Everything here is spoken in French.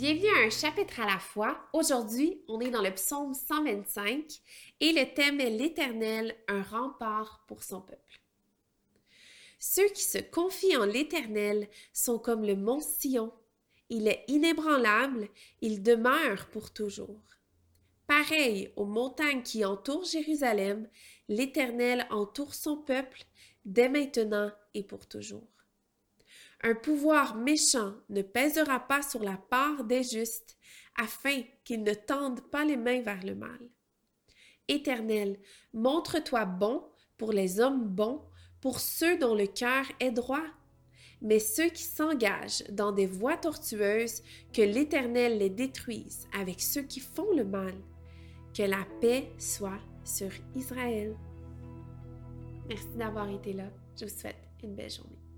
Bienvenue à un chapitre à la fois. Aujourd'hui, on est dans le psaume 125 et le thème est l'Éternel, un rempart pour son peuple. Ceux qui se confient en l'Éternel sont comme le mont Sion. Il est inébranlable, il demeure pour toujours. Pareil aux montagnes qui entourent Jérusalem, l'Éternel entoure son peuple dès maintenant et pour toujours. Un pouvoir méchant ne pèsera pas sur la part des justes, afin qu'ils ne tendent pas les mains vers le mal. Éternel, montre-toi bon pour les hommes bons, pour ceux dont le cœur est droit. Mais ceux qui s'engagent dans des voies tortueuses, que l'Éternel les détruise avec ceux qui font le mal. Que la paix soit sur Israël. Merci d'avoir été là. Je vous souhaite une belle journée.